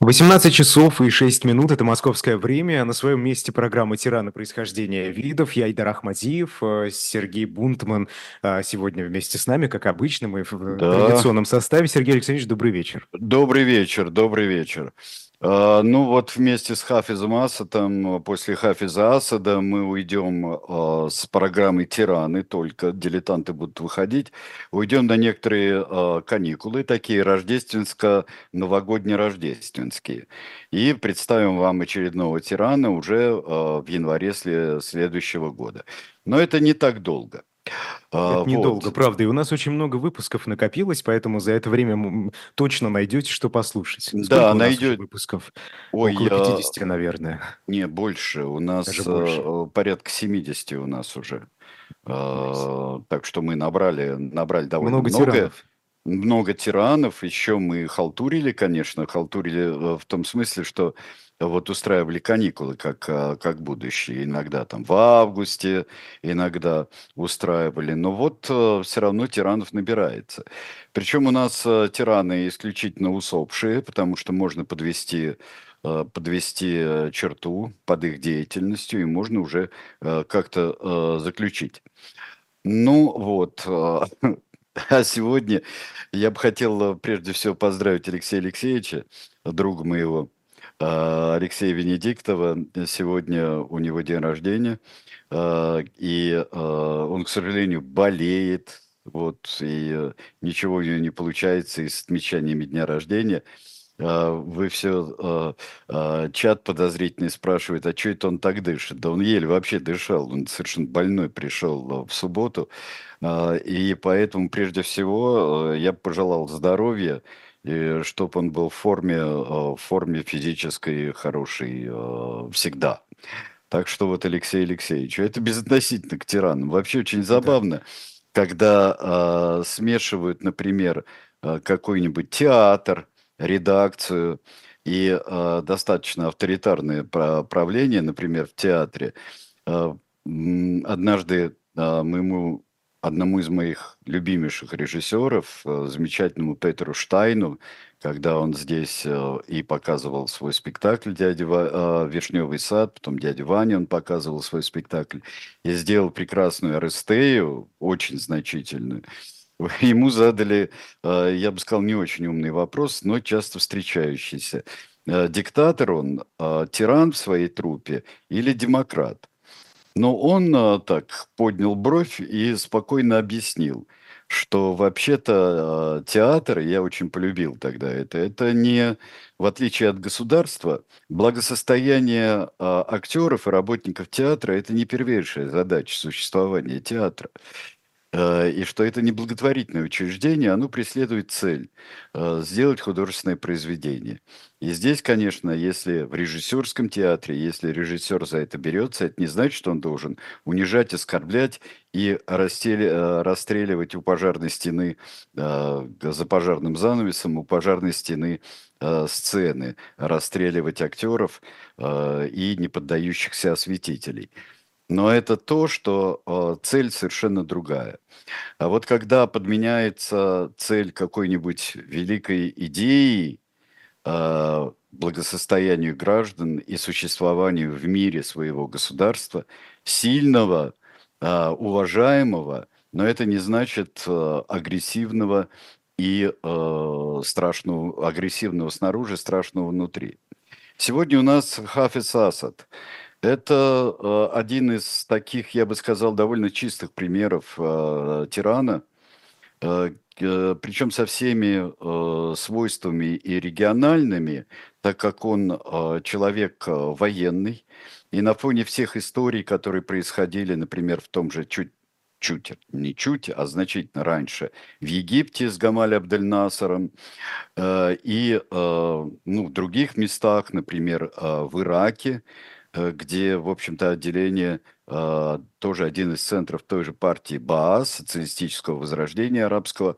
18 часов и 6 минут, это московское время. На своем месте программа «Тираны происхождения видов». Я Айдар Ахмадиев, э, Сергей Бунтман э, сегодня вместе с нами, как обычно, мы в Да. традиционном составе. Сергей Александрович, добрый вечер. Добрый вечер, добрый вечер. А, Ну вот вместе с Хафизом Асадом, после Хафиза Асада мы уйдем а, с программы «Тираны», только дилетанты будут выходить, уйдем на некоторые а, каникулы, такие рождественско-новогодне-рождественские, и представим вам очередного «Тирана» уже в январе сле- следующего года. Но это не так долго. А, Это недолго, вот. правда. И у нас очень много выпусков накопилось, поэтому за это время точно найдете, что послушать. Сколько Да, у нас уже найдет. выпусков? Ой, Около я... 50, наверное. Не, больше. У нас больше. э, порядка 70 у нас уже. Э, так что мы набрали, набрали довольно Много много. тиранов. Много тиранов. Еще мы халтурили, конечно. Халтурили э, в том смысле, что вот устраивали каникулы как, э, как будущее. Иногда там в августе, иногда устраивали. Но вот все равно тиранов набирается. Причем у нас э, тираны исключительно усопшие, потому что можно подвести подвести черту под их деятельностью, и можно уже как-то заключить. Ну вот, а сегодня я бы хотел прежде всего поздравить Алексея Алексеевича, друга моего, Алексея Венедиктова. Сегодня у него день рождения, э, и э, он, к сожалению, болеет, вот, и э, ничего у него не получается и с отмечаниями дня рождения. А, Вы все, чат подозрительный спрашивает, а что это он так дышит? Да он еле вообще дышал, он совершенно больной пришел э, в субботу, А, и поэтому прежде всего э, я пожелал здоровья, чтобы он был в форме, э, в форме физической хорошей э, всегда. Так что вот Алексей Алексеевич, это безотносительно к тиранам. Вообще очень Да. забавно, когда э, смешивают, например, э, какой-нибудь театр, редакцию и э, достаточно авторитарное пра- правление, например, в театре. Э, однажды э, моему одному из моих любимейших режиссеров, э, замечательному Петру Штайну, когда он здесь э, и показывал свой спектакль «Дядя э, Вишневый сад», потом «Дядя Ваня» он показывал свой спектакль, и сделал прекрасную Арестею, очень значительную. Ему задали, я бы сказал, не очень умный вопрос, но часто встречающийся. Диктатор он, тиран в своей трупе или демократ? Но он э, так поднял бровь и спокойно объяснил, что вообще-то э, театр, я очень полюбил тогда это, это не, в отличие от государства, благосостояние э, актеров и работников театра – это не первейшая задача существования театра. Э, И что это не благотворительное учреждение, оно преследует цель э, сделать художественное произведение. И здесь, конечно, если в режиссерском театре, если режиссер за это берется, это не значит, что он должен унижать, оскорблять и растели- э, расстреливать у пожарной стены, за пожарным занавесом, у пожарной стены сцены, расстреливать актеров и неподдающихся осветителей. Но это то, что э, цель совершенно другая. А вот когда подменяется цель какой-нибудь великой идеи, э, благосостоянию граждан и существованию в мире своего государства, сильного, э, уважаемого, но это не значит агрессивного и страшного, агрессивного снаружи, страшного внутри. Сегодня у нас Хафиз Асад. Это э, один из таких, я бы сказал, довольно чистых примеров э, тирана, э, причем со всеми свойствами и региональными, так как он человек военный, и на фоне всех историй, которые происходили, например, в том же чуть чуть, не чуть, а значительно раньше, в Египте с Гамаль Абдель-Насаром э, и ну, в других местах, например, в Ираке, где, в общем-то, отделение, э, тоже один из центров той же партии Баас, социалистического возрождения арабского,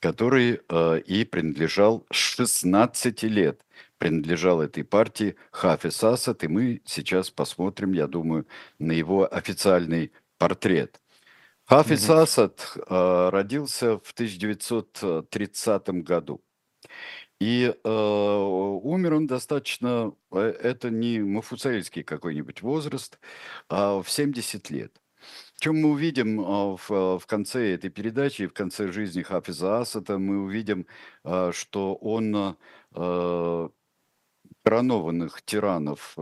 который э, и принадлежал с 16 лет, принадлежал этой партии Хафиз Асад, и мы сейчас посмотрим, я думаю, на его официальный портрет. Хафиз Мгм. Асад э, родился в 1930 году. И э, умер он достаточно, э, это не мафуцельский какой-нибудь возраст, а в 70 лет. Чем мы увидим а, в, в конце этой передачи, в конце жизни Хафиза Асада, мы увидим, а, что он коронованных тиранов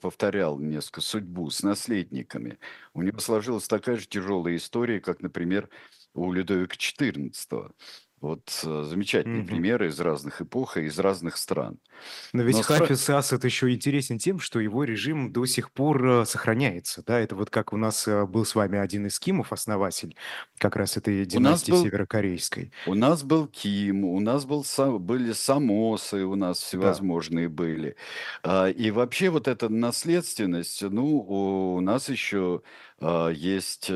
повторял несколько судьбу с наследниками. У него сложилась такая же тяжелая история, как, например, у Людовика XIV. Вот э, замечательные Мгм. примеры из разных эпох и из разных стран. Но ведь Но Хафиз Асад еще интересен тем, что его режим до сих пор э, сохраняется. Да, это вот как у нас э, был с вами один из Кимов, основатель как раз этой у нас династии был северокорейской. У нас был Ким, у нас был, были самосы, у нас Да. всевозможные были. А, И вообще вот эта наследственность, ну, у нас еще есть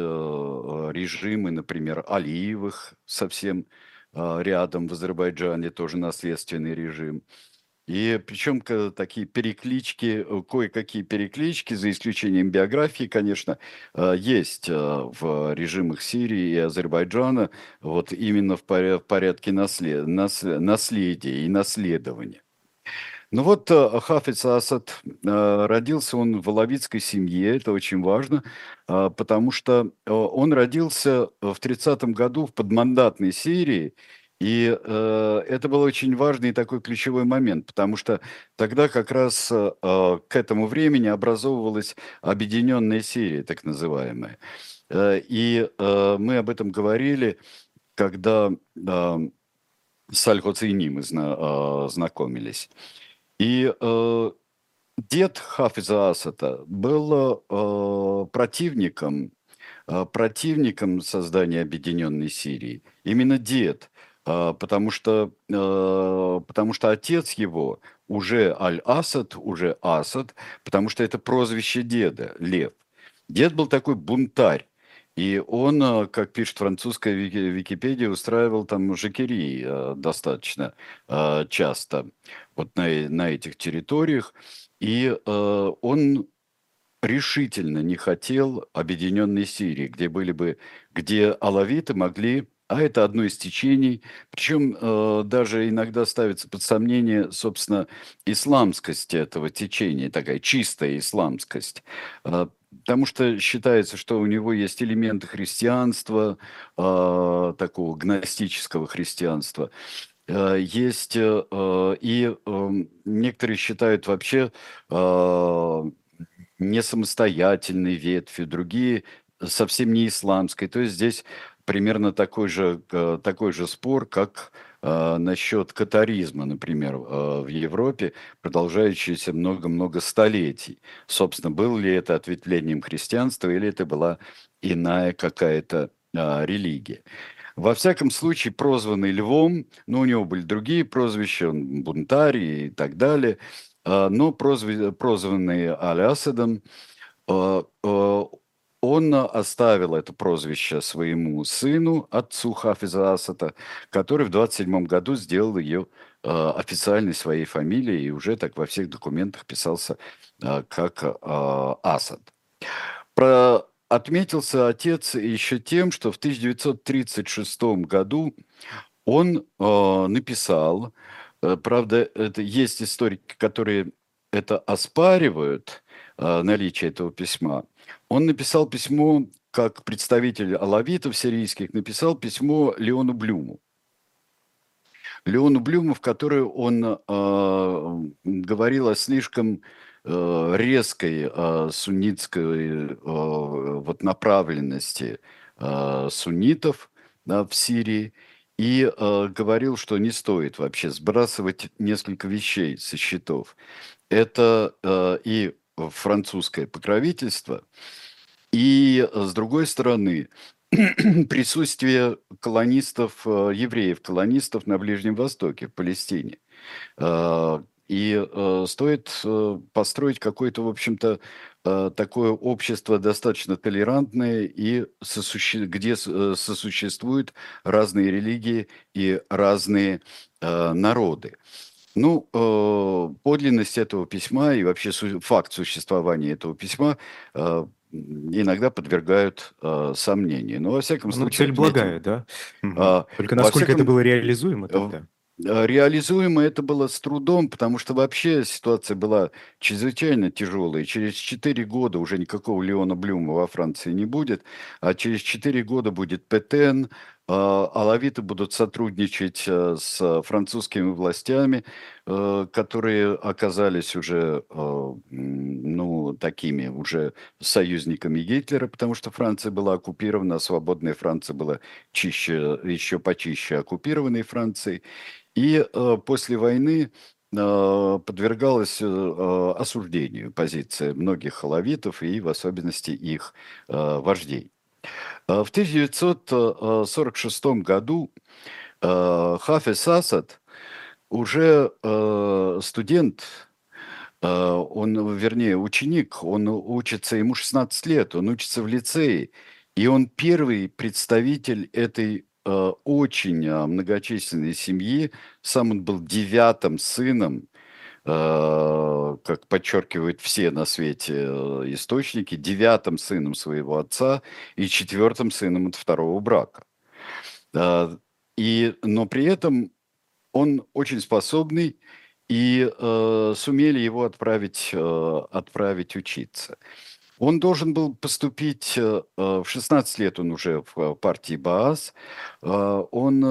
режимы, например, Алиевых совсем рядом в Азербайджане, тоже наследственный режим. И причем такие переклички, э, кое-какие переклички, за исключением биографии, конечно, э, есть э, в режимах Сирии и Азербайджана, вот именно в поря- в порядке наслед- нас- наследия и наследования. Ну вот э, Хафиз Асад э, родился он в алавитской семье, это очень важно, э, потому что э, он родился в 30 году в подмандатной Сирии, и э, это был очень важный такой ключевой момент, потому что тогда как раз э, к этому времени образовывалась объединенная Сирия, так называемая. Э, И э, мы об этом говорили, когда э, с Аль-Хуцейни э, знакомились. И э, дед Хафиза Асада был э, противником, э, противником создания объединенной Сирии. Именно дед, э, потому что, э, потому что отец его уже Аль-Асад, уже Асад, потому что это прозвище деда, Лев. Дед был такой бунтарь. И он, э, как пишет французская Вики- Википедия, устраивал там жакерии э, достаточно э, часто вот на, на этих территориях. И он решительно не хотел объединенной Сирии, где были бы, где алавиты могли, а это одно из течений, причем даже иногда ставится под сомнение, собственно, исламскость этого течения, такая чистая исламскость. Потому что считается, что у него есть элементы христианства, э, такого гностического христианства. Э, Есть э, э, и э, некоторые считают вообще э, не самостоятельной ветвью, другие совсем не исламской. То есть здесь примерно такой же, э, такой же спор, как насчет катаризма, например, э, в Европе, продолжающийся много-много столетий. Собственно, было ли это ответвлением христианства или это была иная какая-то а, религия. Во всяком случае, прозванный львом, ну, у него были другие прозвища, он бунтарь и так далее, но прозванный Аль-Асадом, он оставил это прозвище своему сыну, отцу Хафиза Асада, который в 27 году сделал ее а, официальной своей фамилией и уже так во всех документах писался а, как а, Асад. Про... Отметился отец еще тем, что в 1936 году он э, написал, э, правда, это есть историки, которые это оспаривают, э, наличие этого письма. Он написал письмо, как представитель алавитов сирийских, написал письмо Леону Блюму. Леону Блюму, в которой он э, говорил о слишком э, резкой э, суннитской э, вот направленности э, суннитов да, в Сирии и э, говорил, что не стоит вообще сбрасывать несколько вещей со счетов. Это э, и французское покровительство, и э, с другой стороны присутствие колонистов, э, евреев, колонистов на Ближнем Востоке, в Палестине. Э, И стоит построить какое-то, в общем-то, такое общество достаточно толерантное, и сосуще- где сосуществуют разные религии и разные народы. Ну, э, подлинность этого письма и вообще су- факт существования этого письма э, иногда подвергают э, сомнению. Но, во всяком Ну, случае, цель благая, да? Мгм. а, Только насколько это всяком, было реализуемо тогда? Э, реализуемо это было с трудом, потому что вообще ситуация была чрезвычайно тяжелая. Через 4 года уже никакого Леона Блюма во Франции не будет, а через 4 года будет Петен, алавиты будут сотрудничать э, с французскими властями, э, которые оказались уже, ну, такими уже союзниками Гитлера, потому что Франция была оккупирована, а свободная Франция была чище, еще почище оккупированной Францией. И э, после войны э, подвергалась э, осуждению позиция многих халавитов и в особенности их вождей. В 1946 году Хафиз Асад, уже студент, он, вернее, ученик, он учится, ему 16 лет, он учится в лицее, и он первый представитель этой Э, очень многочисленной семьи. Сам он был девятым сыном, э, как подчеркивают все на свете э, источники, девятым сыном своего отца и четвертым сыном от второго брака. И, но при этом он очень способный, и э, сумели его отправить, э, отправить учиться. Он должен был поступить, э, э, в 16 лет он уже в э, партии БААС, он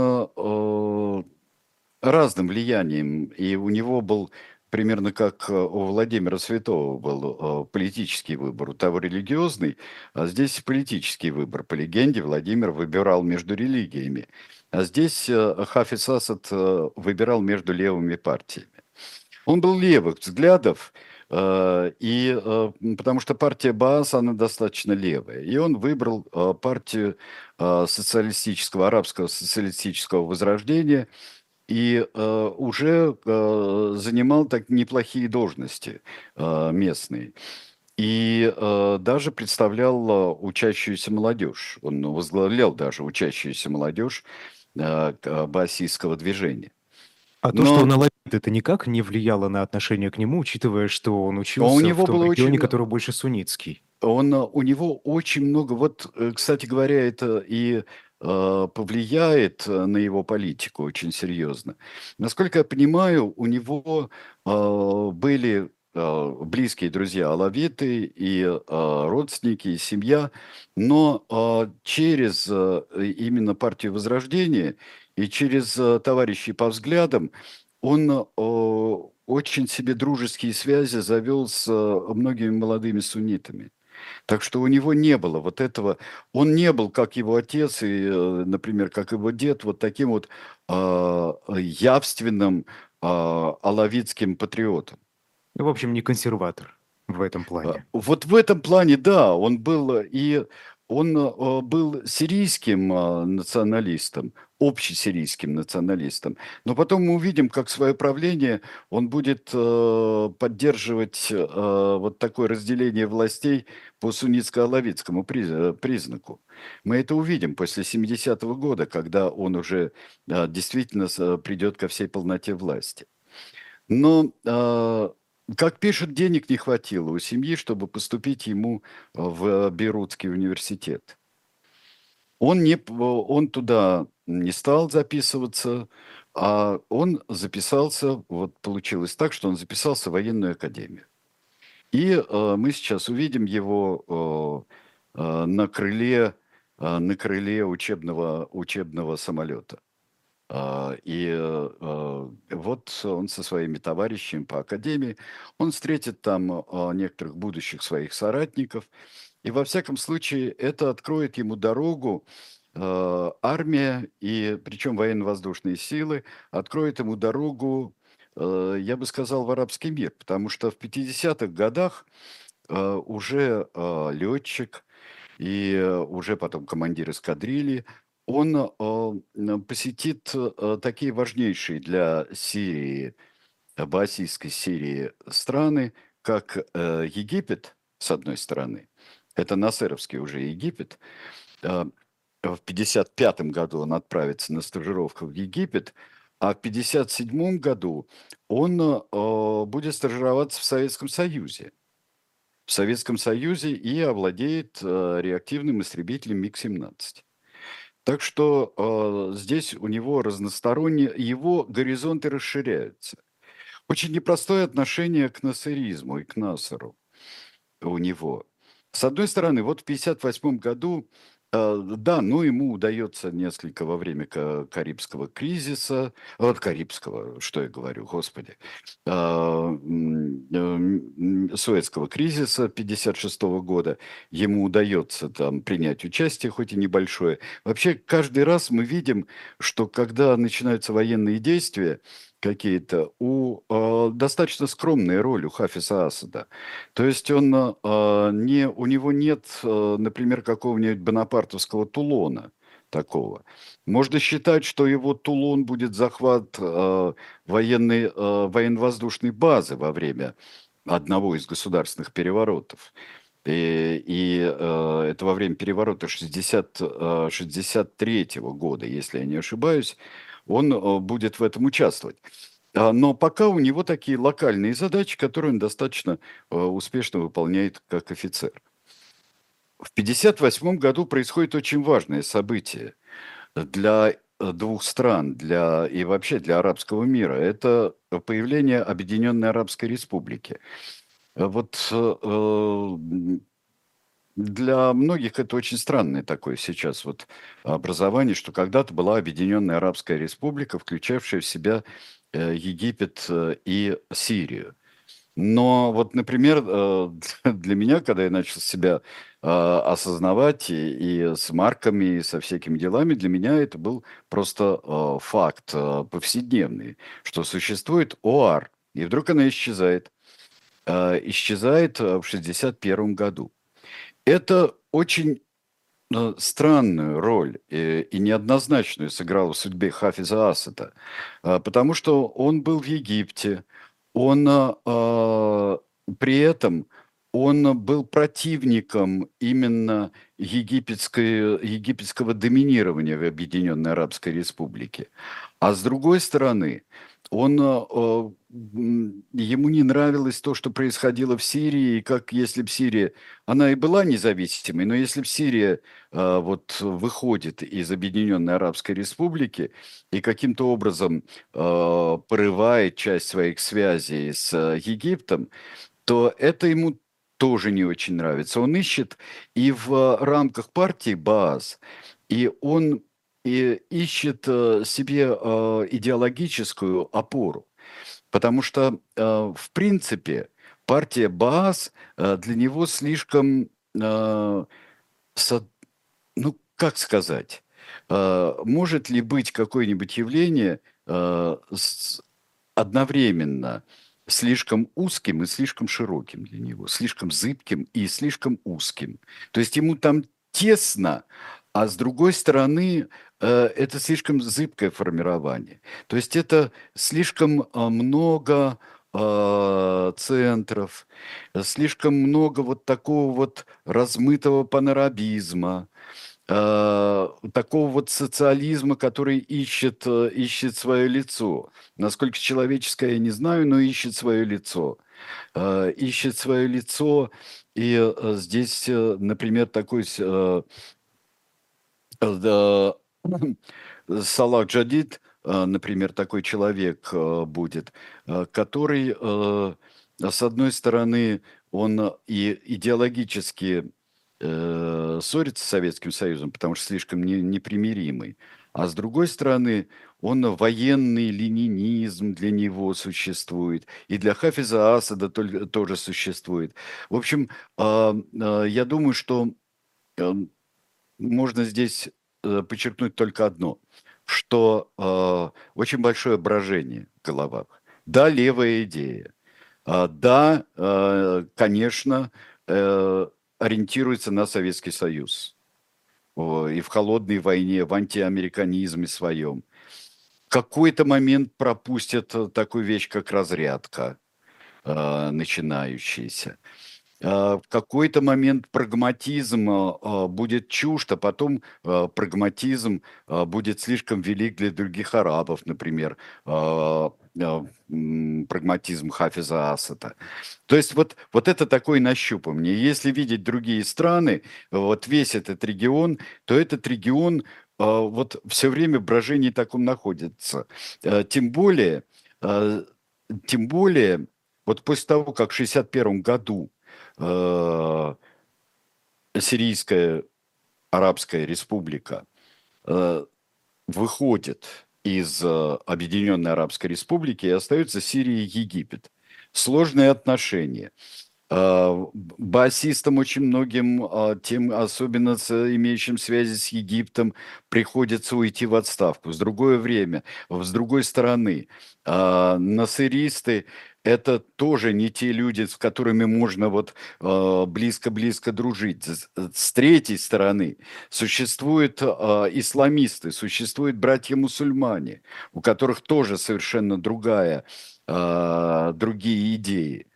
разным влиянием, и у него был примерно как у Владимира Святого был политический выбор, у того религиозный, а здесь политический выбор. По легенде Владимир выбирал между религиями, а здесь Хафиз Асад выбирал между левыми партиями. Он был левых взглядов, Э, и э, потому что партия Баас, она достаточно левая. И он выбрал э, партию социалистического, арабского социалистического возрождения и уже занимал так неплохие должности местные. И даже представлял учащуюся молодежь. Он возглавлял даже учащуюся молодежь баасийского движения. А то, что он алавит, это никак не влияло на отношение к нему, учитывая, что он учился у него в том было регионе, очень... который больше суннитский. Он, у него очень много... Вот, э, кстати говоря, это и э, повлияет на его политику очень серьезно. Насколько я понимаю, у него э, были э, близкие друзья алавиты и э, родственники, и семья, но э, через э, именно партию Возрождения и через э, товарищей по взглядам он э, очень себе дружеские связи завел с э, многими молодыми суннитами. Так что у него не было вот этого, он не был, как его отец и, например, как его дед, вот таким вот э, явственным э, алавитским патриотом. В общем, не консерватор в этом плане. Вот в этом плане, да, он был и он э, был сирийским э, националистом, общесирийским националистом. Но потом мы увидим, как свое правление он будет э, поддерживать вот такое разделение властей по суннитско-алавитскому признаку. Мы это увидим после 70-го года, когда он уже действительно придет ко всей полноте власти. Но как пишут, денег не хватило у семьи, чтобы поступить ему э, в Бейрутский университет. Он, не, он туда не стал записываться, а он записался, вот получилось так, что он записался в военную академию. И э, мы сейчас увидим его э, э, на крыле, э, на крыле учебного, учебного самолета. А, и э, э, вот он со своими товарищами по академии, он встретит там а, некоторых будущих своих соратников, и во всяком случае это откроет ему дорогу, э, армия, и причем военно-воздушные силы, откроет ему дорогу, я бы сказал, в арабский мир, потому что в 50-х годах уже летчик и уже потом командир эскадрильи он э, посетит э, такие важнейшие для Сирии, Баасийской Сирии страны, как э, Египет, с одной стороны, это Насеровский уже Египет, в 1955 году он отправится на стажировку в Египет, а в 1957 году он будет стажироваться в Советском Союзе. В Советском Союзе и овладеет реактивным истребителем МиГ-17. Так что э, здесь у него разносторонние, его горизонты расширяются. Очень непростое отношение к насыризму и к Насару у него. С одной стороны, вот в 1958 году Э, да, ну ему удается несколько во время Карибского кризиса, вот Карибского, что я говорю, господи, а, э, Суэцкого кризиса 56 года, ему удается там принять участие, хоть и небольшое. Вообще, каждый раз мы видим, что когда начинаются военные действия, какие-то, у э, достаточно скромная роль у Хафиза Асада. То есть он э, не, у него нет, э, например, какого-нибудь бонапартовского Тулона такого. Можно считать, что его Тулон будет захват э, военной, э, военно-воздушной базы во время одного из государственных переворотов. И, и э, это во время переворота 60, э, 63 года, если я не ошибаюсь он э, будет в этом участвовать. А, но пока у него такие локальные задачи, которые он достаточно э, успешно выполняет как офицер. В 1958 году происходит очень важное событие для э, двух стран для, и вообще для арабского мира. Это появление Объединенной Арабской Республики. Вот для многих это очень странное такое сейчас вот образование, что когда-то была Объединенная Арабская Республика, включавшая в себя э, Египет э, и Сирию. Но вот, например, э, для меня, когда я начал себя осознавать и, с марками, и со всякими делами, для меня это был просто факт повседневный, что существует ОАР, и вдруг она исчезает. Исчезает в 1961 году. Это очень э, странную роль и, и неоднозначную сыграл в судьбе Хафиза Асада, э, потому что он был в Египте, он э, при этом он был противником именно египетского доминирования в Объединенной Арабской Республике. А с другой стороны, он, э, ему не нравилось то, что происходило в Сирии, и как если бы Сирия, она и была независимой, но если бы Сирия э, вот выходит из Объединенной Арабской Республики и каким-то образом э, порывает часть своих связей с Египтом, то это ему тоже не очень нравится. Он ищет и в рамках партии БААС, и он и ищет э, себе э, идеологическую опору. Потому что, э, в принципе, партия БААС для него слишком, ну, как сказать, может ли быть какое-нибудь явление одновременно слишком узким и слишком широким для него, слишком зыбким и слишком узким. То есть ему там тесно, а с другой стороны, э, это слишком зыбкое формирование. То есть это слишком а, много а, центров, слишком много вот такого вот размытого панорабизма, а, такого вот социализма, который ищет, э, ищет свое лицо. Насколько человеческое, я не знаю, но ищет свое лицо. Ищет свое лицо, и э, здесь, например, такой Салах Джадид, э, например, такой человек э, будет, э, который, с одной стороны, он и идеологически ссорится с Советским Союзом, потому что слишком непримиримый, а с другой стороны, он военный ленинизм для него существует, и для Хафиза Асада тоже существует. В общем, я думаю, что можно здесь э, подчеркнуть только одно, что э, очень большое брожение в головах. Да, левая идея. Э, да, э, конечно, э, ориентируется на Советский Союз. и в холодной войне, в антиамериканизме своем. Какой-то момент пропустят такую вещь, как разрядка э, начинающаяся. А, в какой-то момент прагматизм а, а, будет чужд, а потом прагматизм будет слишком велик для других арабов, например, прагматизм Хафиза Асада. То есть вот, вот это такое нащупывание. Если видеть другие страны, вот весь этот регион, то этот регион вот все время в брожении таком находится. Тем более, тем более, вот после того, как в 1961 году Сирийская Арабская Республика выходит из Объединенной Арабской Республики и остается Сирия и Египет. Сложные отношения – а, басистам очень многим, тем, особенно имеющим связи с Египтом, приходится уйти в отставку. С другое время, с другой стороны, а, насыристы – это тоже не те люди, с которыми можно вот близко-близко дружить. С третьей стороны существуют исламисты, существуют братья-мусульмане, у которых тоже совершенно другая, другие идеи.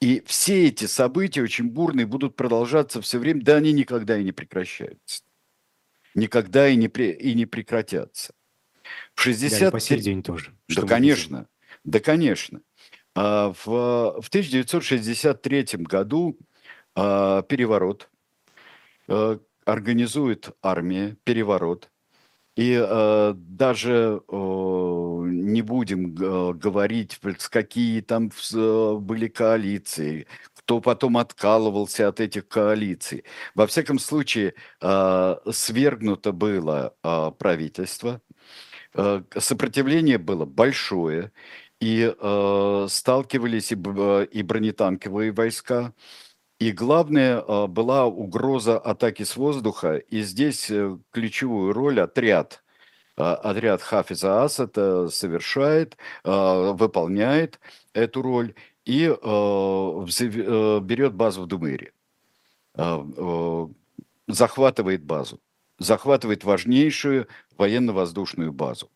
И все эти события очень бурные будут продолжаться все время, да они никогда и не прекращаются. Никогда и не, при, и не прекратятся. В 60... Да, по сей день тоже. Да, конечно. Да, конечно. А, в, в 1963 году а, переворот, а, организует армия переворот, и э, даже э, не будем э, говорить, какие там э, были коалиции, кто потом откалывался от этих коалиций. Во всяком случае, э, свергнуто было э, правительство, э, сопротивление было большое, и э, сталкивались и, э, и бронетанковые войска, и главное а, была угроза атаки с воздуха, и здесь э, ключевую роль отряд, отряд Хафиза Асада совершает, выполняет эту роль и э, берет базу в Думыре, захватывает базу, захватывает важнейшую военно-воздушную базу.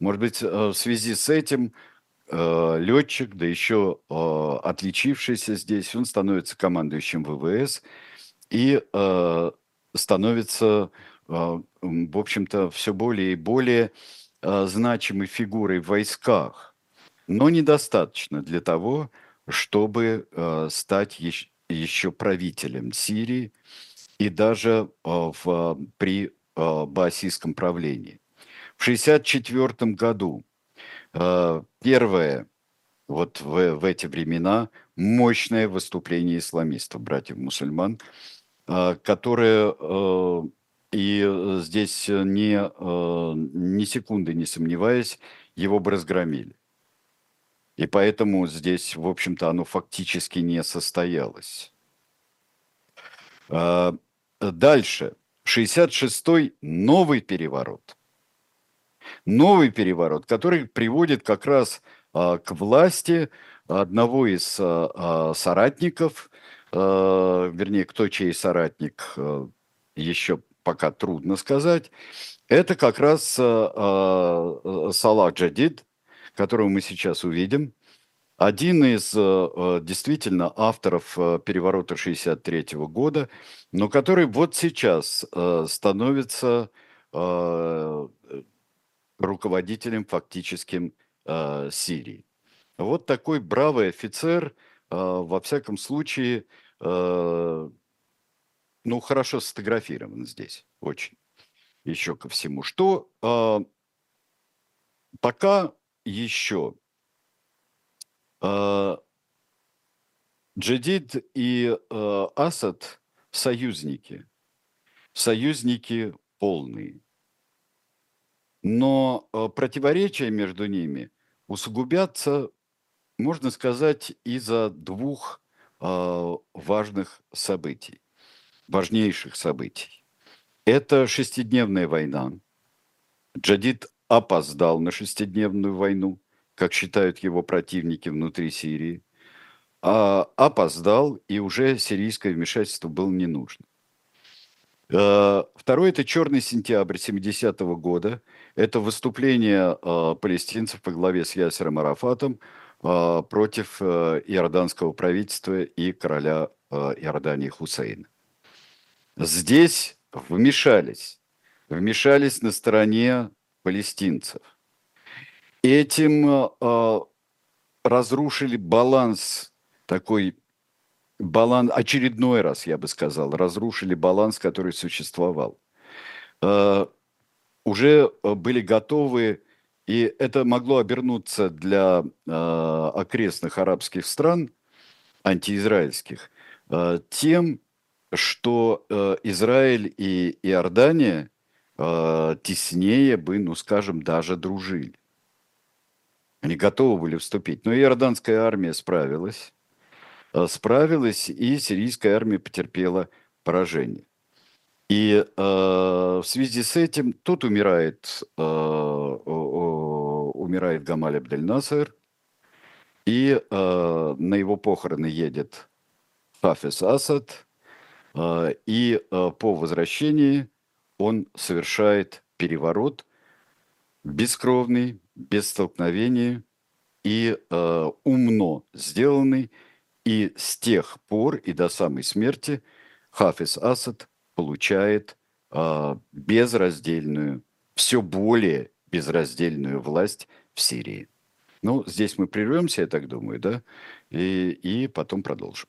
Может быть, э, в связи с этим Э, летчик, да еще э, отличившийся здесь, он становится командующим ВВС и э, становится, в общем-то, все более и более значимой фигурой в войсках, но недостаточно для того, чтобы стать еще правителем Сирии и даже в, при баасистском правлении. В 1964 году первое, вот в, в эти времена, мощное выступление исламистов, братьев-мусульман, э, которые э, и здесь не, ни секунды не сомневаясь, его бы разгромили. И поэтому здесь, в общем-то, оно фактически не состоялось. Дальше. 66-й новый переворот новый переворот, который приводит как раз а, к власти одного из а, а, соратников, вернее, кто чей соратник, еще пока трудно сказать, это как раз Салах Джадид, которого мы сейчас увидим, один из действительно авторов переворота 63 года, но который вот сейчас становится руководителем фактическим э, Сирии. Вот такой бравый офицер, э, во всяком случае, э, ну, хорошо сфотографирован здесь, очень. Еще ко всему. Что э, пока еще э, Джадид и э, Асад союзники, союзники полные но э, противоречия между ними усугубятся, можно сказать, из-за двух э, важных событий, важнейших событий. Это шестидневная война. Джадид опоздал на шестидневную войну, как считают его противники внутри Сирии, а опоздал, и уже сирийское вмешательство было не нужно. Э, второй – это «Черный сентябрь» 70-го года. Это выступление э, палестинцев по главе с Ясером Арафатом э, против иорданского правительства и короля Иордании Хусейна. Здесь вмешались, вмешались на стороне палестинцев. Этим разрушили баланс такой баланс, очередной раз, я бы сказал, разрушили баланс, который существовал. Э, уже были готовы, и это могло обернуться для окрестных арабских стран, антиизраильских, тем, что Израиль и Иордания теснее бы, ну скажем, даже дружили. Они готовы были вступить. Но иорданская армия справилась. Э, справилась, и сирийская армия потерпела поражение. И э, в связи с этим тут умирает, э, умирает Гамаль Абдель Насер, и э, на его похороны едет Хафиз Асад, э, и э, по возвращении он совершает переворот бескровный, без столкновения и э, умно сделанный. И с тех пор и до самой смерти Хафиз Асад получает э, безраздельную, все более безраздельную власть в Сирии. Ну, здесь мы прервемся, я так думаю, да, и, и потом продолжим.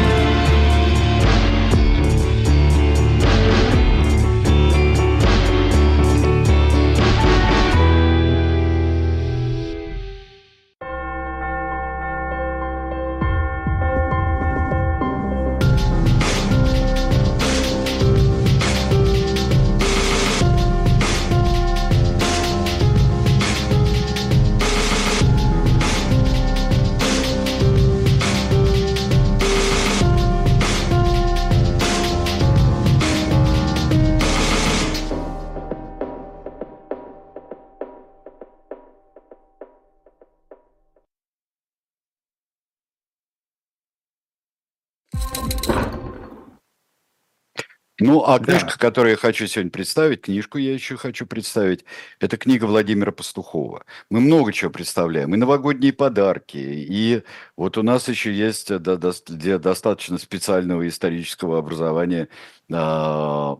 Ну, а книжка, да. которую я хочу сегодня представить, книжку я еще хочу представить, это книга Владимира Пастухова. Мы много чего представляем, и новогодние подарки, и вот у нас еще есть для достаточно специального исторического образования а,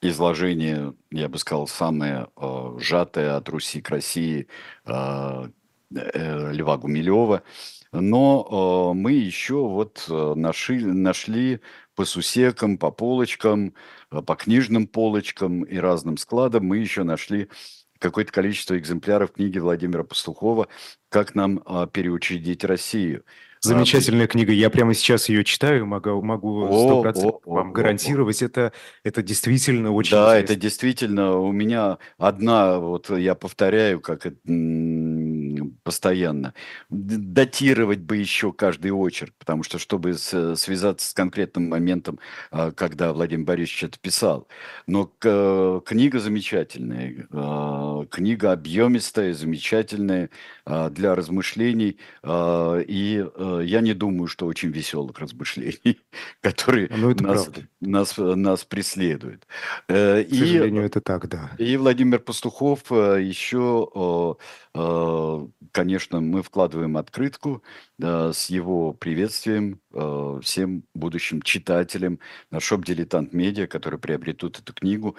изложение, я бы сказал, самое а, сжатое от Руси к России а, э, Льва Гумилева. Но мы еще вот э, нашли, нашли по сусекам, по полочкам, э, по книжным полочкам и разным складам мы еще нашли какое-то количество экземпляров книги Владимира Пастухова «Как нам а, переучредить Россию». Замечательная книга. Я прямо сейчас ее читаю, могу, могу 100% вам гарантировать. Это, это действительно очень Да, интересно. это действительно у меня одна, вот я повторяю, как постоянно. Датировать бы еще каждый очерк, потому что, чтобы связаться с конкретным моментом, а, когда Владимир Борисович это писал. Но книга замечательная, а, книга объемистая, замечательная а, для размышлений. И я не думаю, что очень веселых размышлений, которые ну, нас, нас, нас преследуют. Э, К сожалению, и, это так, да. И Владимир Пастухов э, еще конечно, мы вкладываем открытку с его приветствием э, всем будущим читателям. На шоп «Дилетант Медиа», которые приобретут эту книгу,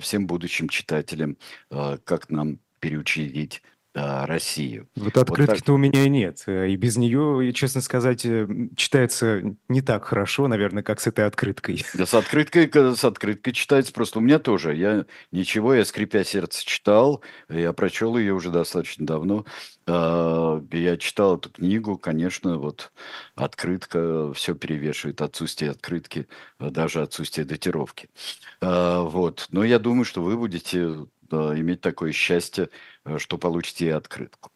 всем будущим читателям, э, как нам переучредить Россию. Вот открытки-то вот у меня нет. Э, и без нее, честно сказать, э, читается не так хорошо, наверное, как с этой открыткой. Да с открыткой, с открыткой читается просто. У меня тоже. Я ничего, я скрипя сердце читал. Я прочел ее уже достаточно давно. А, я читал эту книгу, конечно, вот открытка все перевешивает, отсутствие открытки, даже отсутствие датировки. А, вот. Но я думаю, что вы будете иметь такое счастье, э, что получите открытку.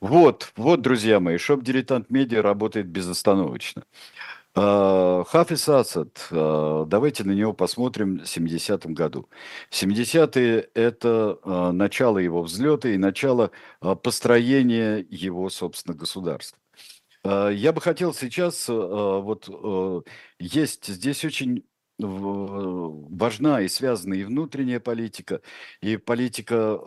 Вот, вот, друзья мои, шоп «Дилетант Медиа» работает безостановочно. А, Хафиз Асад, а, давайте на него посмотрим в 70-м году. 70-е – это а, начало его взлета и начало построения его, собственно, государства. Я бы хотел сейчас, вот есть здесь очень важна и связана и внутренняя политика, и политика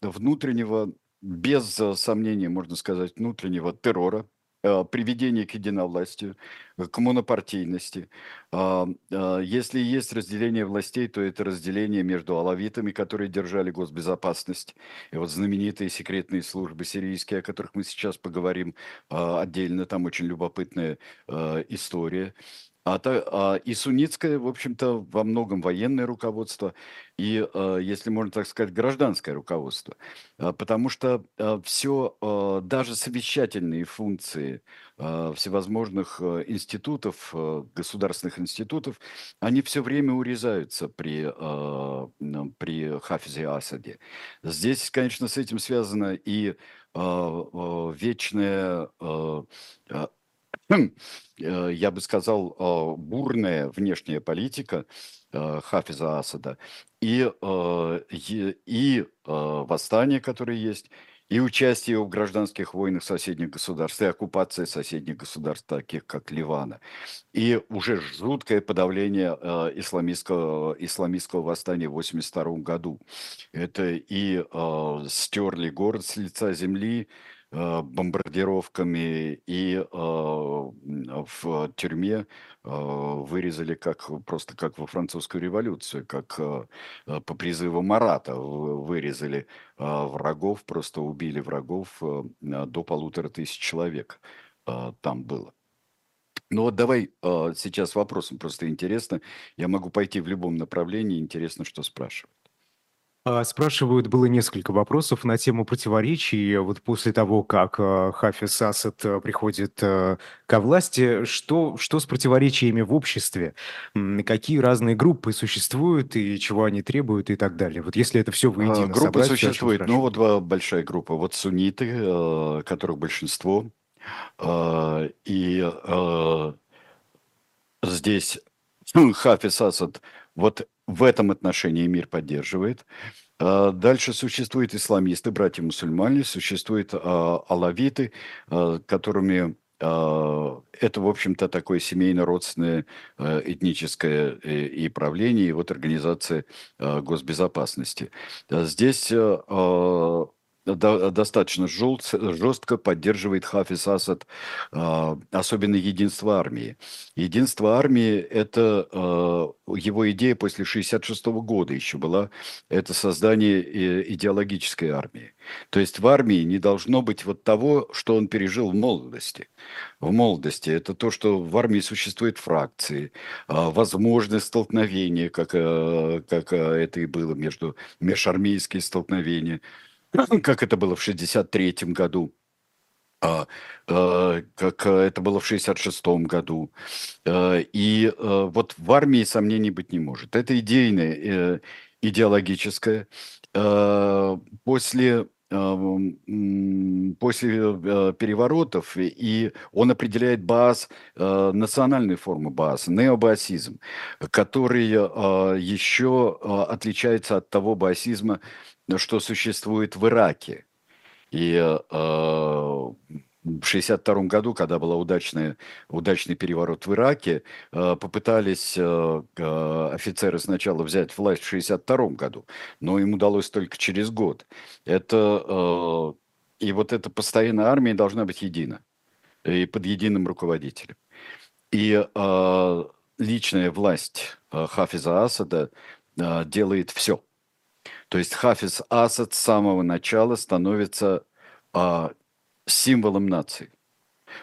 внутреннего, без сомнения, можно сказать, внутреннего террора, Э, приведение к единовластию, э, к монопартийности. А, а, если есть разделение властей, то это разделение между алавитами, которые держали госбезопасность, и вот знаменитые секретные службы сирийские, о которых мы сейчас поговорим а, отдельно, там очень любопытная история. А, а, и суннитское, в общем-то, во многом военное руководство и, а, если можно так сказать, гражданское руководство. А, потому что а, все, даже совещательные функции всевозможных институтов, государственных институтов, они все время урезаются при, при Хафизе Асаде. Здесь, конечно, с этим связано и вечное я бы сказал, э, бурная внешняя политика э, Хафиза Асада и, и восстания, которые есть, и участие в гражданских войнах соседних государств, и оккупация соседних государств, таких как Ливана, и уже жуткое подавление исламистского, исламистского восстания в 1982 году. Это и стерли город с лица земли, Э, бомбардировками и э, в тюрьме э, вырезали как просто как во французскую революцию, как по призыву Марата вырезали врагов, просто убили врагов до полутора тысяч человек там было. Ну вот давай сейчас вопросом просто интересно. Я могу пойти в любом направлении, интересно, что спрашивать. А, спрашивают, было несколько вопросов на тему противоречий. Вот после того, как э, Хафиз Асад э, приходит э, ко власти, что, что с противоречиями в обществе? Какие разные группы существуют и чего они требуют и так далее? Вот если это все воедино Группы собрать, существует, ну вот два большая группа. Вот сунниты, которых большинство, и здесь Хафиз Асад вот в этом отношении мир поддерживает. А, дальше существуют исламисты, братья-мусульмане, существуют а, алавиты, а, которыми это, в общем-то, такое семейно-родственное этническое э, и правление, и вот организация госбезопасности. Здесь достаточно жестко поддерживает Хафиз Асад, а, особенно единство армии. Единство армии – это а, его идея после 1966 года еще была, это создание э, идеологической армии. То есть в армии не должно быть вот того, что он пережил в молодости. В молодости это то, что в армии существуют фракции, а, возможность столкновения, как, как это и было между межармейские столкновения – как это было в 1963 году, а, а, как это было в 1966 году. А, и вот в армии сомнений быть не может. Это идейное, э, идеологическое. После после э, переворотов, и он определяет БАС, э, национальную форму БАС, необаасизм, который еще отличается от того баасизма, что существует в Ираке. И э, в 1962 году, когда был удачный, удачный переворот в Ираке, э, попытались э, офицеры сначала взять власть в 1962 году, но им удалось только через год. Это, и вот эта постоянная армия должна быть едина и под единым руководителем. И личная власть Хафиза Асада делает все – то есть Хафиз Асад с самого начала становится а, символом нации.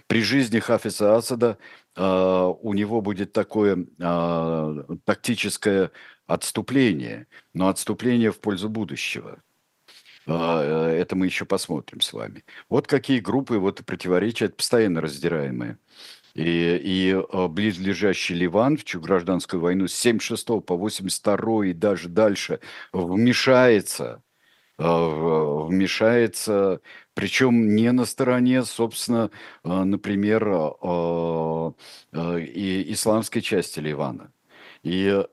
При жизни Хафиза Асада а, у него будет такое а, тактическое отступление, но отступление в пользу будущего. А, это мы еще посмотрим с вами. Вот какие группы, вот противоречия, это постоянно раздираемые. И, и э, близлежащий Ливан в чью гражданскую войну с 76 по 82 и даже дальше вмешается вмешается, причем не на стороне, собственно, например, и исламской части Ливана. И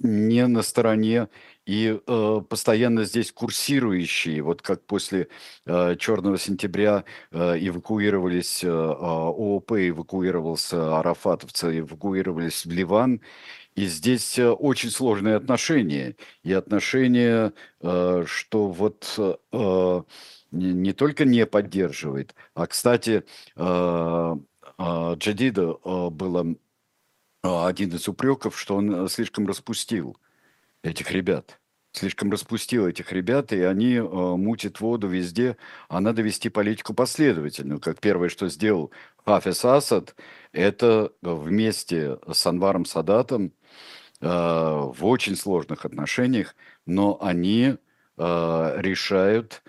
не на стороне и э, постоянно здесь курсирующие, вот как после э, Черного сентября э, эвакуировались э, а, ООП, эвакуировался арафатовцы, эвакуировались в Ливан, и здесь э, очень сложные отношения, и отношения, э, что вот э, не, только не поддерживает, а, кстати, Джадида было один из упреков, что он слишком распустил этих ребят. Слишком распустил этих ребят, и они э, мутят воду везде, а надо вести политику последовательную. Как первое, что сделал Хафиз Асад, это вместе с Анваром Садатом э, в очень сложных отношениях, но они э, решают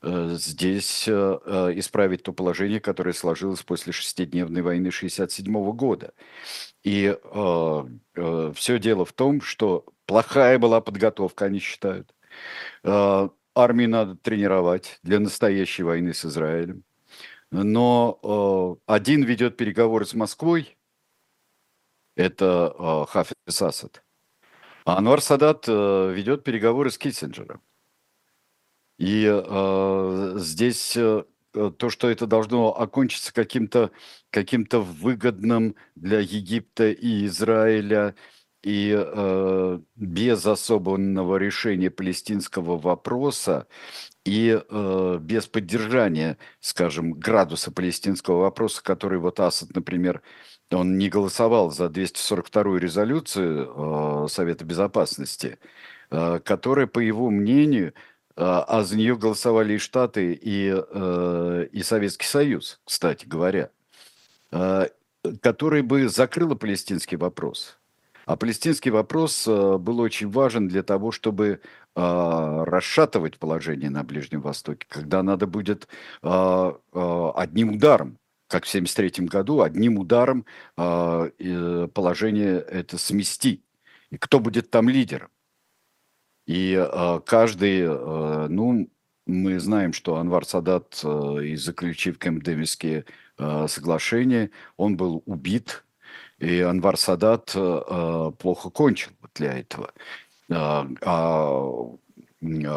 э, здесь э, э исправить то положение, которое сложилось после шестидневной войны 1967 года. И э, э, все дело в том, что Плохая была подготовка, они считают. А, армии надо тренировать для настоящей войны с Израилем. Но а, один ведет переговоры с Москвой, это а, Хафиз Асад. А Анвар Садат ведет переговоры с Киссинджером. И э, здесь э, то, что это должно окончиться каким-то каким выгодным для Египта и Израиля и э, без особенного решения палестинского вопроса и э, без поддержания, скажем, градуса палестинского вопроса, который вот Асад, например, он не голосовал за 242-ю резолюцию э, Совета Безопасности, э, которая, по его мнению, э, а за нее голосовали и Штаты, и, э, и Советский Союз, кстати говоря, э, который бы закрыла палестинский вопрос – а палестинский вопрос э, был очень важен для того, чтобы а, расшатывать положение на Ближнем Востоке, когда надо будет а, а, одним ударом, как в 1973 году, одним ударом положение это смести. И кто будет там лидером? И каждый, ну, мы знаем, что Анвар Садат, и заключив Кэмп-Дэвисские соглашения, он был убит и Анвар Садат э, э, плохо кончил для этого. Э, а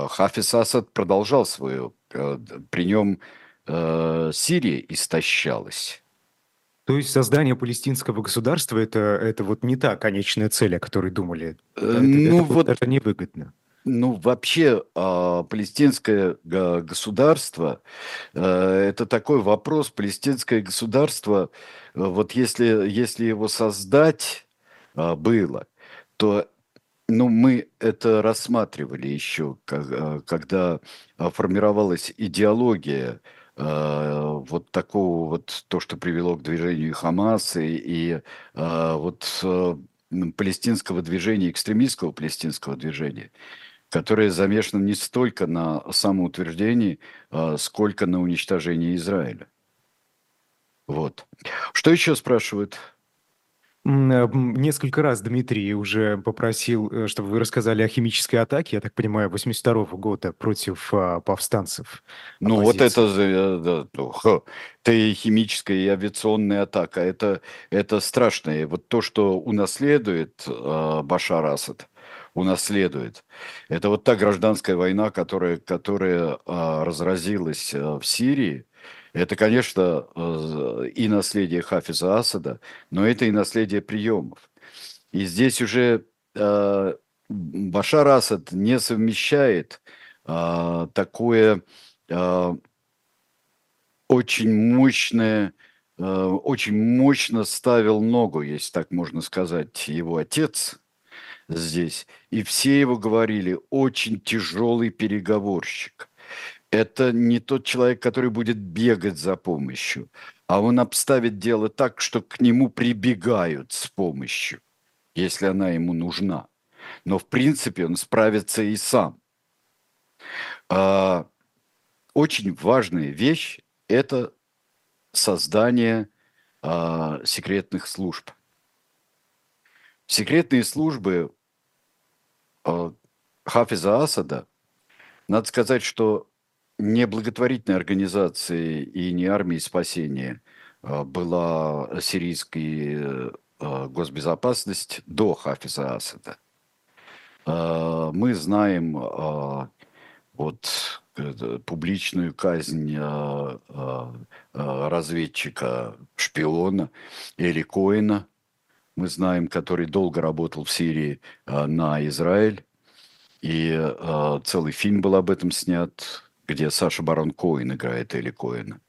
Хафиз Асад продолжал свою, при нем Сирия истощалась. То есть создание палестинского государства это, это вот не та конечная цель, о которой думали. Это, ну, это, вот, это невыгодно. Ну, вообще, а, палестинское государство э, это такой вопрос. Палестинское государство, вот если, если его создать а, было, то ну, мы это рассматривали еще, когда формировалась идеология вот такого вот, то, что привело к движению Хамас и, и вот палестинского движения, экстремистского палестинского движения которое замешано не столько на самоутверждении, а сколько на уничтожении Израиля. Вот. Что еще спрашивают? Э, несколько раз Дмитрий уже попросил, э, чтобы вы рассказали о химической атаке, я так понимаю, 82 -го года против а, повстанцев. Ну вот это, э, это и химическая, и авиационная атака. Это, это страшное. Вот то, что унаследует а, Башар Асад, унаследует. Это вот та гражданская война, которая, которая а, разразилась а, в Сирии. Это, конечно, а, и наследие Хафиза Асада, но это и наследие приемов. И здесь уже а, Башар Асад не совмещает а, такое очень мощное, очень мощно ставил ногу, если так можно сказать, его отец – здесь. И все его говорили, очень тяжелый переговорщик. Это не тот человек, который будет бегать за помощью, а он обставит дело так, что к нему прибегают с помощью, если она ему нужна. Но в принципе он справится и сам. А, очень важная вещь – это создание а, секретных служб. Секретные службы Хафиза Асада Надо сказать, что не благотворительной организацией и не армией спасения а, была сирийская а, госбезопасность до Хафиза Асада. А, мы знаем вот публичную казнь разведчика, шпиона Эли Коина, мы знаем, который долго работал в Сирии на Израиль, и целый фильм был об этом снят, где Саша Барон Коин играет Эли Коина.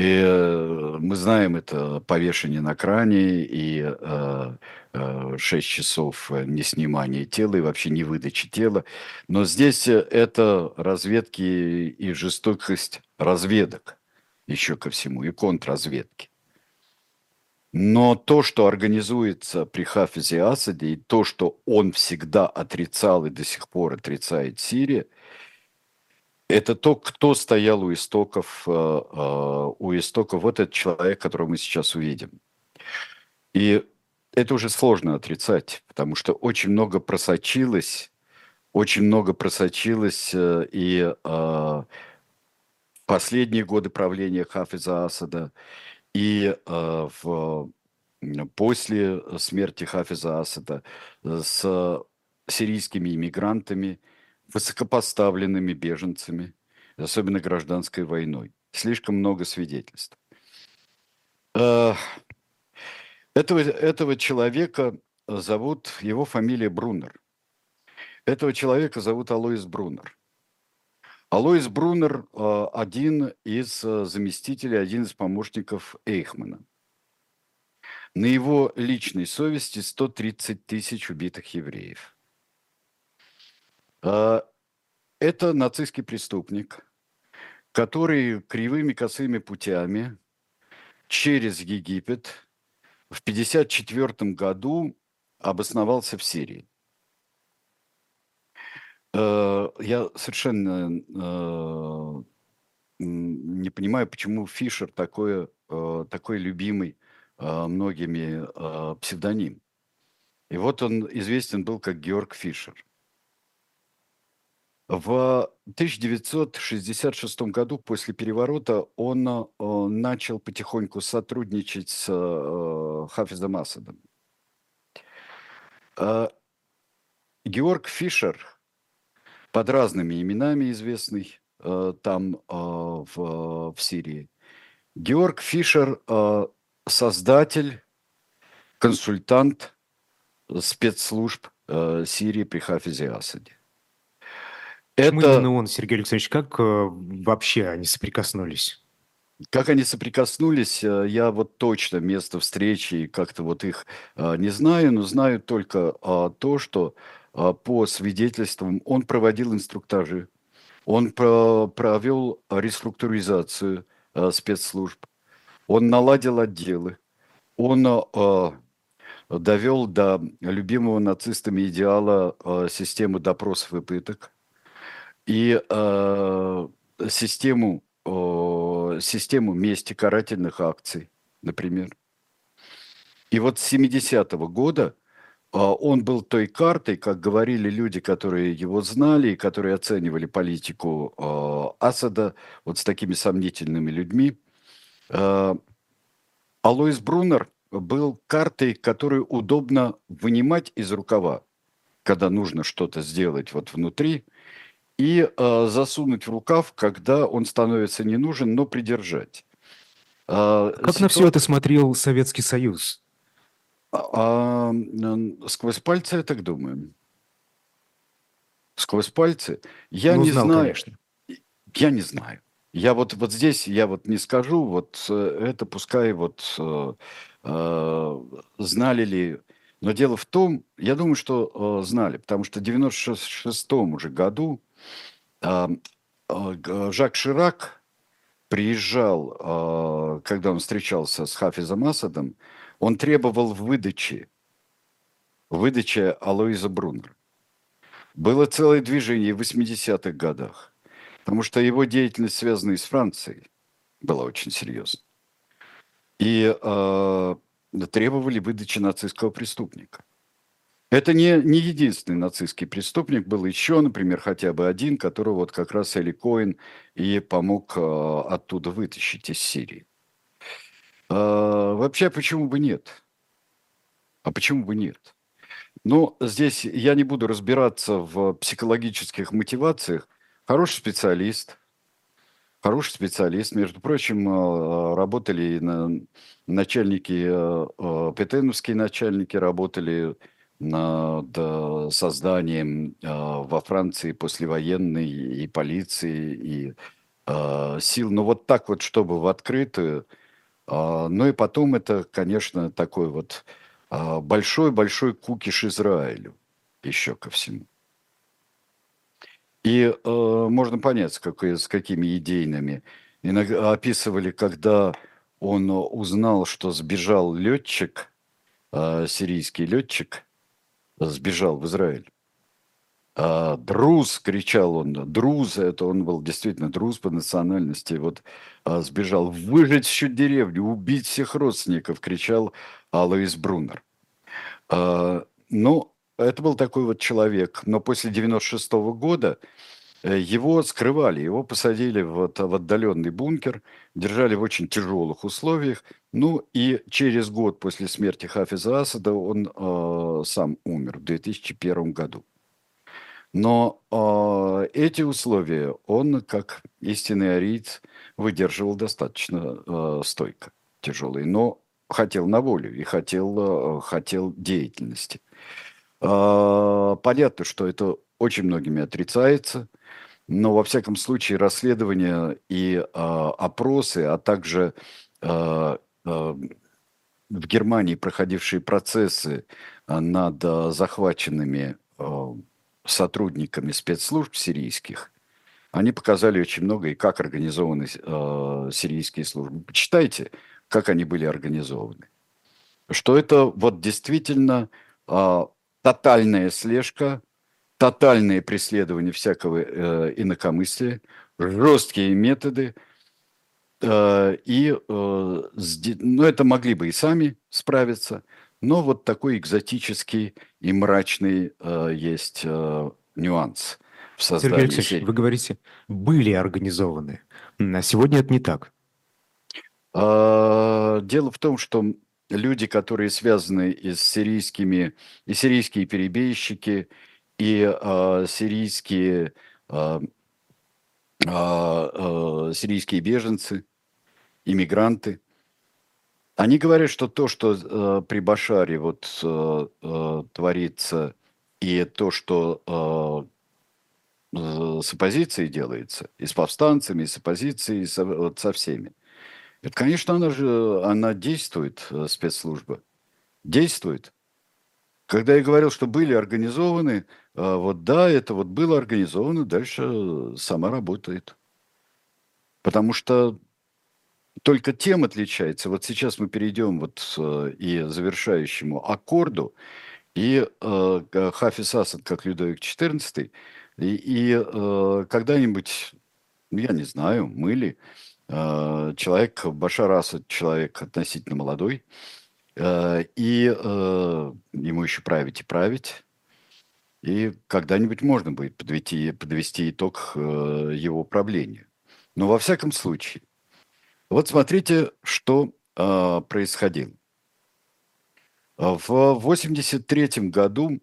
И э, мы знаем это повешение на кране и э, э, 6 часов не снимания тела и вообще не выдачи тела. Но здесь это разведки и жестокость разведок еще ко всему, и контрразведки. Но то, что организуется при Хафизе Асаде, и то, что он всегда отрицал и до сих пор отрицает Сирия – это то, кто стоял у истоков, э, э, у истоков вот этот человек, которого мы сейчас увидим. И это уже сложно отрицать, потому что очень много просочилось, очень много просочилось э, и последние годы правления Хафиза Асада, и в, после смерти Хафиза Асада с сирийскими иммигрантами – высокопоставленными беженцами, особенно гражданской войной. Слишком много свидетельств. Э, этого, этого человека зовут, его фамилия Брунер. Этого человека зовут Алоис Брунер. Алоис Брунер э, один из э, заместителей, один из помощников Эйхмана. На его личной совести 130 тысяч убитых евреев – а, это нацистский преступник, который кривыми косыми путями через Египет в 1954 году обосновался в Сирии. А, я совершенно а, не понимаю, почему Фишер такой, такой любимый многими псевдоним. И вот он известен был как Георг Фишер – в 1966 году после переворота он э, начал потихоньку сотрудничать с э, Хафизом Асадом. Э, Георг Фишер, под разными именами известный там в, в Сирии. Георг Фишер – создатель, консультант спецслужб Сирии при Хафизе Асаде. Почему это... именно он, Сергей Александрович, как э, вообще они соприкоснулись? Как они соприкоснулись, э, я вот точно место встречи, как-то вот их э, не знаю, но знаю только а, то, что по свидетельствам он проводил инструктажи, он провел реструктуризацию спецслужб, он наладил отделы, он довел до любимого нацистами идеала системы допросов и пыток – и э, систему, э, систему мести карательных акций, например. И вот с 70-го года э, он был той картой, как говорили люди, которые его знали и которые оценивали политику э, Асада вот с такими сомнительными людьми. Э, Алоис Брунер был картой, которую удобно вынимать из рукава, когда нужно что-то сделать вот внутри – и засунуть в рукав, когда он становится не нужен, но придержать. Как ситуация... на все это смотрел Советский Союз? А, а, сквозь пальцы, я так думаю. Сквозь пальцы. Я ну, не знал, знаю. Конечно. Я не знаю. Я вот, вот здесь, я вот не скажу, вот э, это пускай вот э, э, знали ли но дело в том, я думаю, что э, знали, потому что в 96 уже году а, а, Жак Ширак приезжал, а, когда он встречался с Хафизом Асадом, он требовал выдачи, выдачи Алоиза Брунера. Было целое движение в 80-х годах, потому что его деятельность, связанная с Францией, была очень серьезной. И э, требовали выдачи нацистского преступника. Это не, не единственный нацистский преступник, был еще, например, хотя бы один, которого вот как раз Эли Коин и помог э, оттуда вытащить из Сирии. Э, вообще, почему бы нет? А почему бы нет? Ну, здесь я не буду разбираться в психологических мотивациях. Хороший специалист, хороший специалист. Между прочим, э, работали начальники, петеновские начальники работали над созданием во Франции послевоенной и полиции, и сил. Но вот так вот, чтобы в открытую. Ну и потом это, конечно, такой вот большой-большой кукиш Израилю еще ко всему. И э, можно понять, с, какой, с какими идейными. Иногда описывали, когда он узнал, что сбежал летчик, э, сирийский летчик, сбежал в Израиль. А, друз, кричал он, друз, это он был действительно друз по национальности, вот а, сбежал, выжить всю деревню, убить всех родственников, кричал Алоис Брунер. А, ну, это был такой вот человек. Но после 96 -го года э, его скрывали, его посадили вот в отдаленный бункер, держали в очень тяжелых условиях. Ну и через год после смерти Хафиза Асада он э, сам умер в 2001 году. Но э, эти условия он, как истинный ариец, выдерживал достаточно э, стойко, тяжелые. Но хотел на волю и хотел, э, хотел деятельности. А, понятно, что это очень многими отрицается, но во всяком случае расследования и а, опросы, а также а, в Германии проходившие процессы над захваченными сотрудниками спецслужб сирийских, они показали очень много и как организованы сирийские службы. Почитайте, как они были организованы. Что это вот действительно тотальная слежка, тотальное преследование всякого э, инакомыслия, жесткие методы. Э, и, э, ну, это могли бы и сами справиться, но вот такой экзотический и мрачный э, есть э, нюанс в создании. Сергей Алексеевич, вы говорите, были организованы. На сегодня это не так. А, дело в том, что люди, которые связаны и с сирийскими, и сирийские перебежчики, и э, сирийские, э, э, сирийские беженцы, иммигранты, они говорят, что то, что э, при Башаре вот э, э, творится, и то, что э, с оппозицией делается, и с повстанцами, и с оппозицией, и со, вот со всеми, это, конечно, она же, она действует, э, спецслужба. Действует. Когда я говорил, что были организованы, э, вот да, это вот было организовано, дальше сама работает. Потому что только тем отличается. Вот сейчас мы перейдем вот э, и завершающему аккорду, и э, Хафиз Асад, как Людовик XIV, и, и э, когда-нибудь, я не знаю, мы ли, Э, человек, Башар Асад, человек относительно молодой, э, и э, ему еще править и править. И когда-нибудь можно будет подвести, подвести итог его правлению. Но во всяком случае, вот смотрите, что происходило. В 1983 году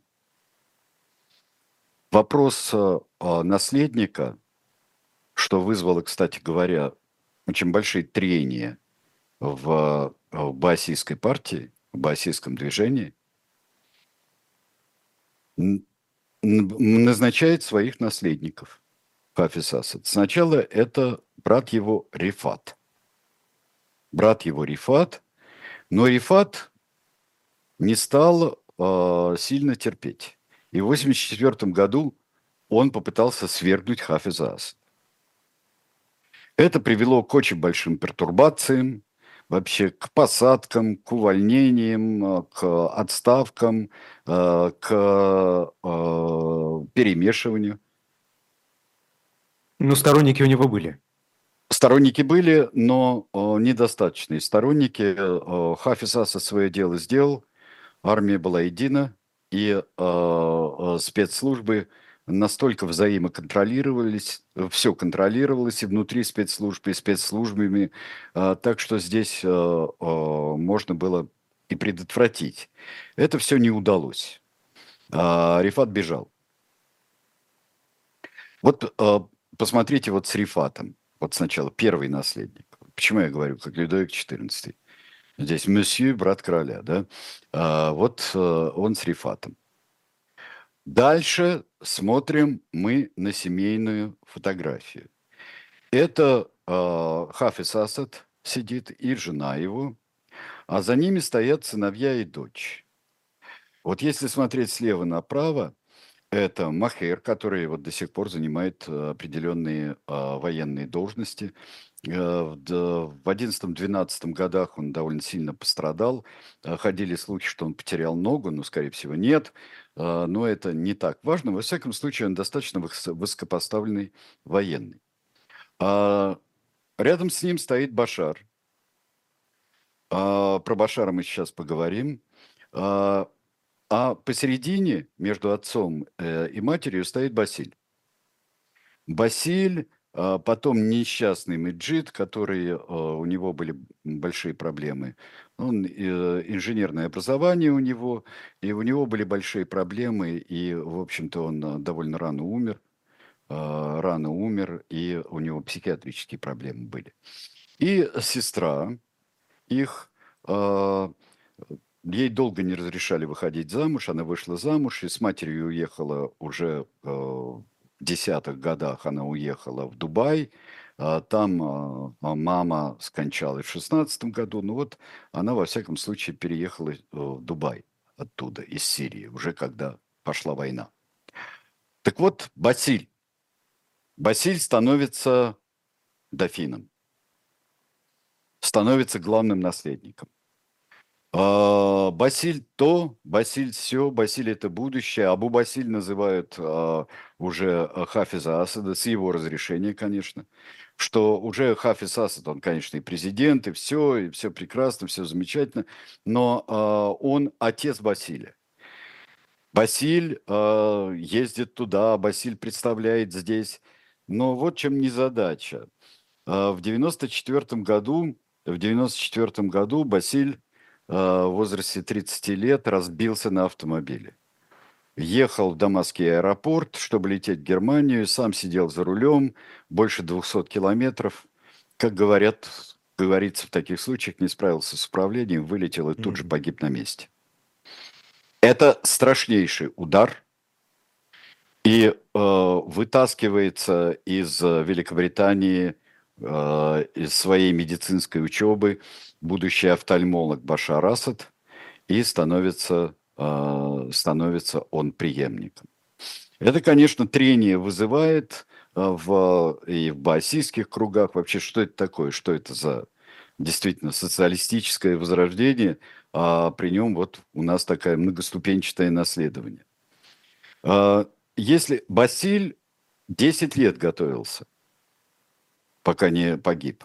вопрос наследника, что вызвало, кстати говоря, очень большие трения в, в баасийской партии, в баасийском движении, назначает своих наследников Хафиз. Сначала это брат его Рифат. Брат его Рифат, но Рифат не стал э, сильно терпеть. И в 1984 году он попытался свергнуть Хафиза Асада. Это привело к очень большим пертурбациям, вообще к посадкам, к увольнениям, э, к отставкам, э, к э, перемешиванию. Ну, сторонники у него были. Сторонники были, но недостаточные. Сторонники Хафиз Асад свое дело сделал, армия была едина, и э, спецслужбы настолько взаимоконтролировались, все контролировалось и внутри спецслужб, и спецслужбами, так что здесь можно было и предотвратить. Это все не удалось. Рифат бежал. Вот посмотрите вот с Рифатом. Вот сначала первый наследник. Почему я говорю, как Людовик XIV? Здесь месье, брат короля, да? А, вот а, он с Рифатом. Дальше смотрим мы на семейную фотографию. Это а, Хафиз Асад сидит и жена его, а за ними стоят сыновья и дочь. Вот если смотреть слева направо, это Махер, который вот до сих пор занимает э, определенные а, военные должности. Э, в 11-12 годах он довольно сильно пострадал. Э, ходили слухи, что он потерял ногу, но, скорее всего, нет. Но это не так важно. Во всяком случае, он достаточно высокопоставленный военный. А рядом с ним стоит Башар. А про Башара мы сейчас поговорим. А посередине между отцом э, и матерью стоит Басиль. Басиль, а потом несчастный Меджид, который, э, у него были большие проблемы. Он, э, инженерное образование у него, и у него были большие проблемы, и, в общем-то, он довольно рано умер, рано умер, и у него психиатрические проблемы были. И сестра их Ей долго не разрешали выходить замуж, она вышла замуж и с матерью уехала уже э, в десятых годах, она уехала в Дубай, а там а, а мама скончалась в шестнадцатом году, ну вот она во всяком случае переехала э, в Дубай оттуда, из Сирии, уже когда пошла война. Так вот, Басиль. Басиль становится дофином, становится главным наследником. А, Басиль то, Басиль все, Басиль это будущее. Абу Басиль называют а, уже а, Хафиза Асада, с его разрешения, конечно, что уже Хафиз Асад, он, конечно, и президент, и все, и все прекрасно, все замечательно, но он отец Басиля. Басиль ездит туда, Басиль представляет здесь. Но вот чем незадача. А, в 94 году, в 94 году Басиль Э, в возрасте 30 лет разбился на автомобиле. Ехал в Дамасский аэропорт, чтобы лететь в Германию, сам сидел за рулем, больше 200 километров. Как говорят, говорится в таких случаях, не справился с управлением, вылетел и тут же погиб на месте. Это страшнейший удар, и э, вытаскивается из Великобритании, э, из своей медицинской учебы будущий офтальмолог Башар Асад, и становится, э, становится он преемником. Это, конечно, трение вызывает э, в, и в баасийских кругах. Вообще, что это такое? Что это за действительно социалистическое возрождение? А при нем вот у нас такое многоступенчатое наследование. Э, если Басиль 10 лет готовился, пока не погиб,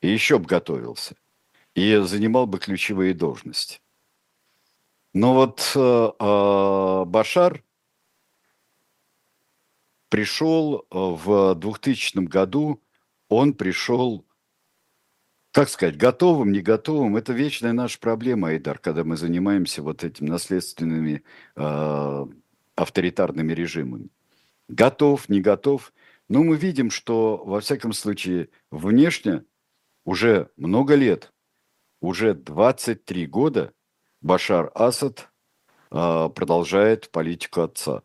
и еще бы готовился и занимал бы ключевые должности. Но вот э, э, Башар пришел э, в 2000 году, он пришел, как сказать, готовым, не готовым. Это вечная наша проблема, Айдар, когда мы занимаемся вот этими наследственными э, авторитарными режимами. Готов, не готов. Но мы видим, что, во всяком случае, внешне уже много лет – уже 23 года Башар Асад э, продолжает политику отца.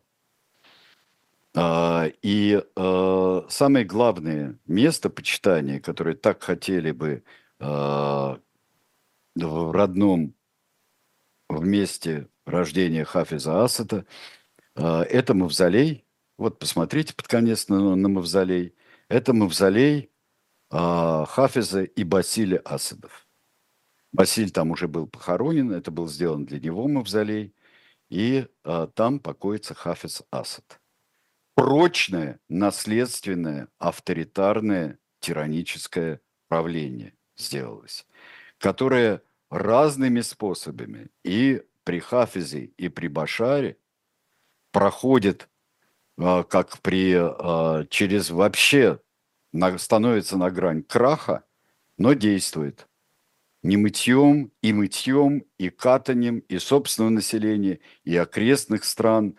Э, и э, самое главное место почитания, которое так хотели бы в родном месте рождения Хафиза Асада, это мавзолей. Вот посмотрите под конец на, на мавзолей. Это мавзолей Хафиза и Басиля Асадов. Василь там уже был похоронен, это был сделан для него мавзолей, и а, там покоится Хафиз Асад. Прочное, наследственное, авторитарное, тираническое правление сделалось, которое разными способами и при Хафизе и при Башаре проходит а, как при, а, через вообще на, становится на грань краха, но действует. Не мытьем, и мытьем, и катанием, и собственного населения, и окрестных стран,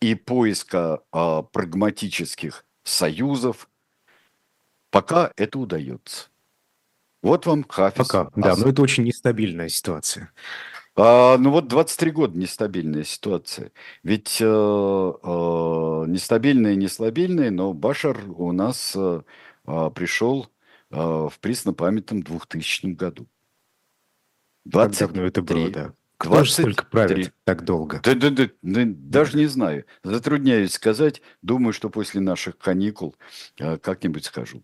и поиска а, прагматических союзов. Пока это удается. Вот вам Хафиз. Пока, да, но это очень нестабильная ситуация. А, ну вот 23 года нестабильная ситуация. Ведь э, э, нестабильная и нестабильная, но Башар у нас э, э, пришел э, в преснопамятном 2000 году. 20 как давно это было, да. Кто 20, же столько правит так долго? Да, да, да, да, даже не знаю. Затрудняюсь сказать. Думаю, что после наших каникул э, как-нибудь скажу.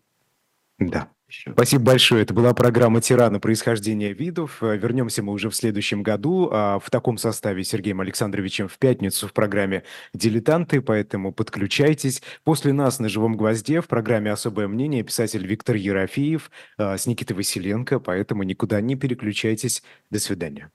Да еще. Спасибо большое. Это была программа «Тирана. Происхождение видов». Э, вернемся мы уже в следующем году. А в таком составе Сергеем Александровичем в пятницу в программе «Дилетанты», поэтому подключайтесь. После нас на «Живом гвозде» в программе «Особое мнение» писатель Виктор Ерофеев э, с Никитой Василенко, поэтому никуда не переключайтесь. До свидания.